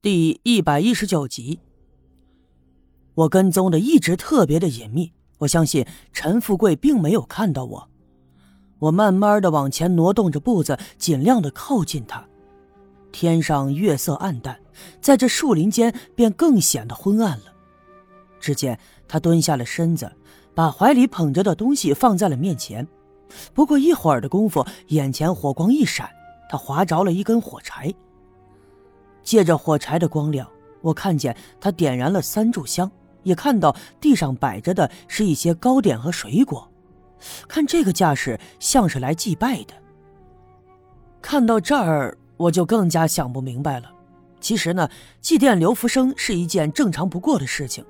第一百一十九集，我跟踪的一直特别的隐秘，我相信陈富贵并没有看到我。我慢慢的往前挪动着步子，尽量的靠近他。天上月色暗淡，在这树林间便更显得昏暗了。只见他蹲下了身子，把怀里捧着的东西放在了面前。不过一会儿的功夫，眼前火光一闪，他划着了一根火柴。借着火柴的光亮，我看见他点燃了三炷香，也看到地上摆着的是一些糕点和水果。看这个架势，像是来祭拜的。看到这儿，我就更加想不明白了。其实呢，祭奠刘福生是一件正常不过的事情。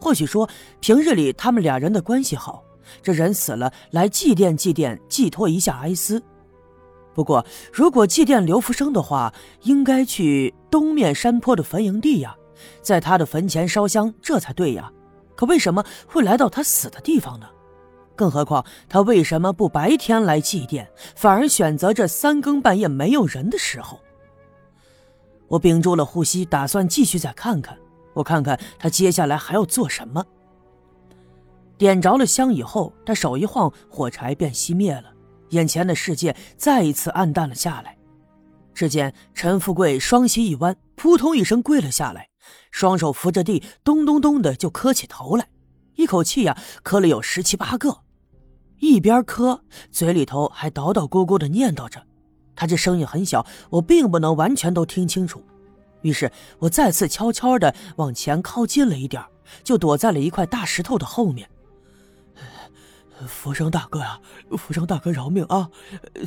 或许说，平日里他们俩人的关系好，这人死了来祭奠祭奠，寄托一下哀思。不过，如果祭奠刘福生的话，应该去东面山坡的坟营地呀，在他的坟前烧香，这才对呀。可为什么会来到他死的地方呢？更何况他为什么不白天来祭奠，反而选择这三更半夜没有人的时候？我屏住了呼吸，打算继续再看看。我看看他接下来还要做什么。点着了香以后，他手一晃，火柴便熄灭了。眼前的世界再一次暗淡了下来。只见陈富贵双膝一弯，扑通一声跪了下来，双手扶着地，咚咚咚的就磕起头来，一口气呀磕了有十七八个，一边磕嘴里头还叨叨咕咕的念叨着。他这声音很小，我并不能完全都听清楚。于是我再次悄悄的往前靠近了一点，就躲在了一块大石头的后面。福生大哥呀，福生大哥饶命啊！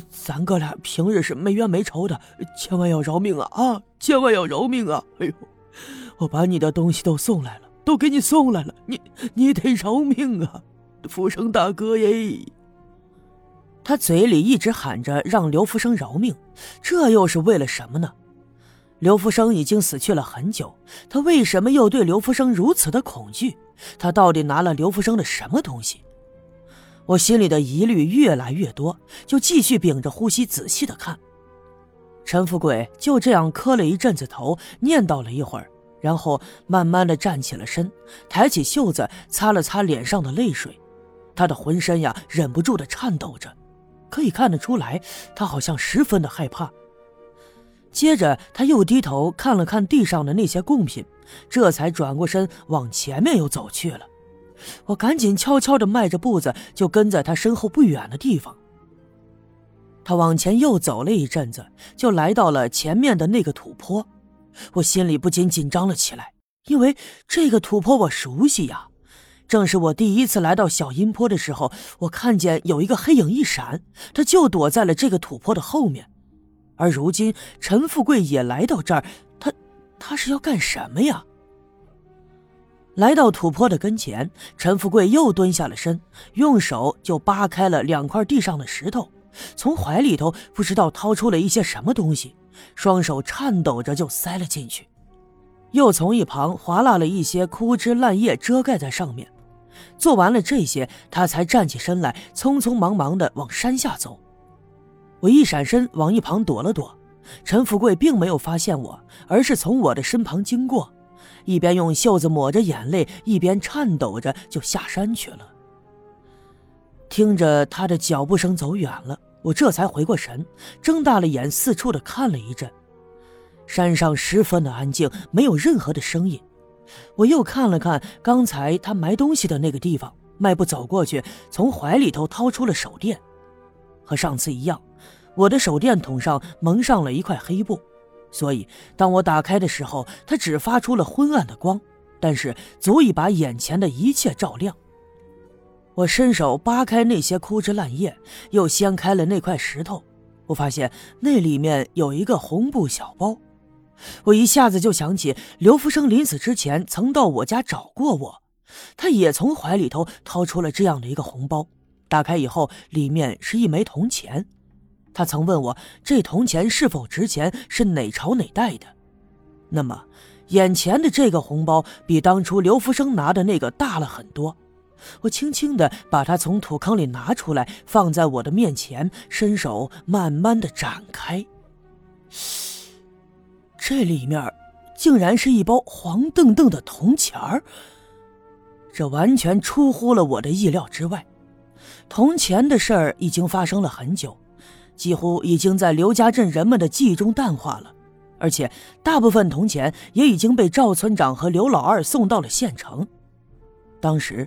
咱哥俩平日是没冤没仇的，千万要饶命啊！啊，千万要饶命啊！哎呦，我把你的东西都送来了，都给你送来了，你你得饶命啊！福生大哥耶！他嘴里一直喊着让刘福生饶命，这又是为了什么呢？刘福生已经死去了很久，他为什么又对刘福生如此的恐惧？他到底拿了刘福生的什么东西？我心里的疑虑越来越多，就继续屏着呼吸，仔细的看。陈富贵就这样磕了一阵子头，念叨了一会儿，然后慢慢的站起了身，抬起袖子擦了擦脸上的泪水。他的浑身呀，忍不住的颤抖着，可以看得出来，他好像十分的害怕。接着，他又低头看了看地上的那些贡品，这才转过身往前面又走去了。我赶紧悄悄地迈着步子，就跟在他身后不远的地方。他往前又走了一阵子，就来到了前面的那个土坡。我心里不禁紧张了起来，因为这个土坡我熟悉呀，正是我第一次来到小阴坡的时候，我看见有一个黑影一闪，他就躲在了这个土坡的后面。而如今陈富贵也来到这儿，他他是要干什么呀？来到土坡的跟前，陈富贵又蹲下了身，用手就扒开了两块地上的石头，从怀里头不知道掏出了一些什么东西，双手颤抖着就塞了进去，又从一旁划拉了一些枯枝烂叶遮盖在上面。做完了这些，他才站起身来，匆匆忙忙地往山下走。我一闪身往一旁躲了躲，陈富贵并没有发现我，而是从我的身旁经过。一边用袖子抹着眼泪，一边颤抖着就下山去了。听着他的脚步声走远了，我这才回过神，睁大了眼，四处的看了一阵。山上十分的安静，没有任何的声音。我又看了看刚才他埋东西的那个地方，迈步走过去，从怀里头掏出了手电。和上次一样，我的手电筒上蒙上了一块黑布。所以，当我打开的时候，它只发出了昏暗的光，但是足以把眼前的一切照亮。我伸手扒开那些枯枝烂叶，又掀开了那块石头，我发现那里面有一个红布小包。我一下子就想起刘福生临死之前曾到我家找过我，他也从怀里头掏出了这样的一个红包，打开以后，里面是一枚铜钱。他曾问我这铜钱是否值钱，是哪朝哪代的。那么，眼前的这个红包比当初刘福生拿的那个大了很多。我轻轻地把它从土坑里拿出来，放在我的面前，伸手慢慢地展开。这里面竟然是一包黄澄澄的铜钱儿。这完全出乎了我的意料之外。铜钱的事儿已经发生了很久，几乎已经在刘家镇人们的记忆中淡化了，而且大部分铜钱也已经被赵村长和刘老二送到了县城。当时，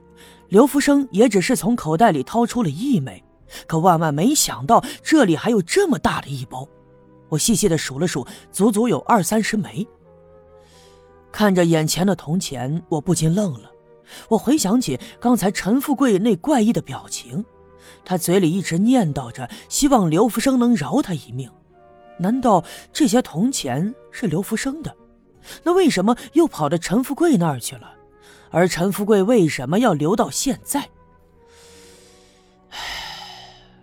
刘福生也只是从口袋里掏出了一枚，可万万没想到这里还有这么大的一包。我细细的数了数，足足有二三十枚。看着眼前的铜钱，我不禁愣了。我回想起刚才陈富贵那怪异的表情，他嘴里一直念叨着希望刘福生能饶他一命。难道这些铜钱是刘福生的？那为什么又跑到陈富贵那儿去了？而陈富贵为什么要留到现在？唉，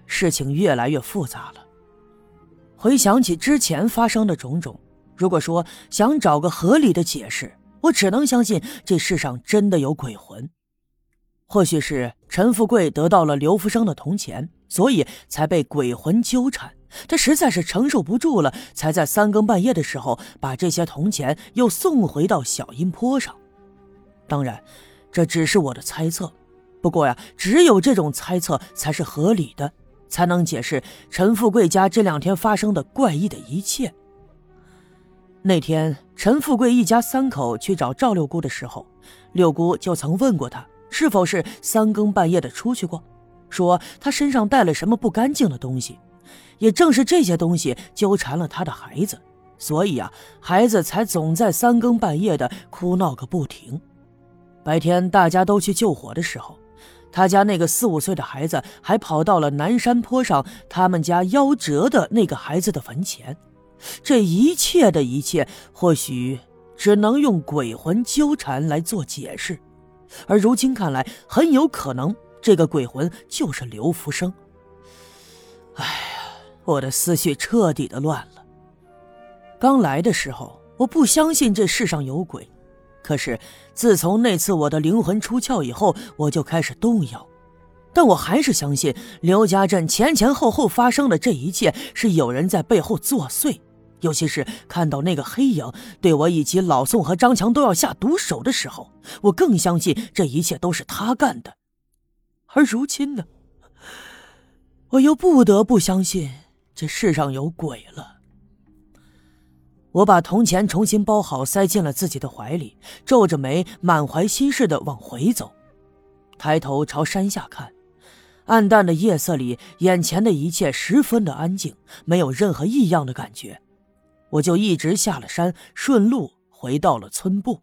事情越来越复杂了。回想起之前发生的种种，如果说想找个合理的解释，我只能相信这世上真的有鬼魂。或许是陈富贵得到了刘福生的铜钱，所以才被鬼魂纠缠。他实在是承受不住了，才在三更半夜的时候把这些铜钱又送回到小阴坡上。当然，这只是我的猜测。不过呀，只有这种猜测才是合理的。才能解释陈富贵家这两天发生的怪异的一切。那天，陈富贵一家三口去找赵六姑的时候，六姑就曾问过他是否是三更半夜的出去过，说他身上带了什么不干净的东西。也正是这些东西纠缠了他的孩子，所以啊，孩子才总在三更半夜的哭闹个不停。白天大家都去救火的时候。他家那个四五岁的孩子还跑到了南山坡上，他们家夭折的那个孩子的坟前。这一切的一切，或许只能用鬼魂纠缠来做解释。而如今看来，很有可能这个鬼魂就是刘福生。哎呀，我的思绪彻底的乱了。刚来的时候，我不相信这世上有鬼。可是，自从那次我的灵魂出窍以后，我就开始动摇。但我还是相信刘家镇前前后后发生的这一切是有人在背后作祟。尤其是看到那个黑影对我以及老宋和张强都要下毒手的时候，我更相信这一切都是他干的。而如今呢，我又不得不相信这世上有鬼了。我把铜钱重新包好，塞进了自己的怀里，皱着眉，满怀心事的往回走。抬头朝山下看，暗淡的夜色里，眼前的一切十分的安静，没有任何异样的感觉。我就一直下了山，顺路回到了村部。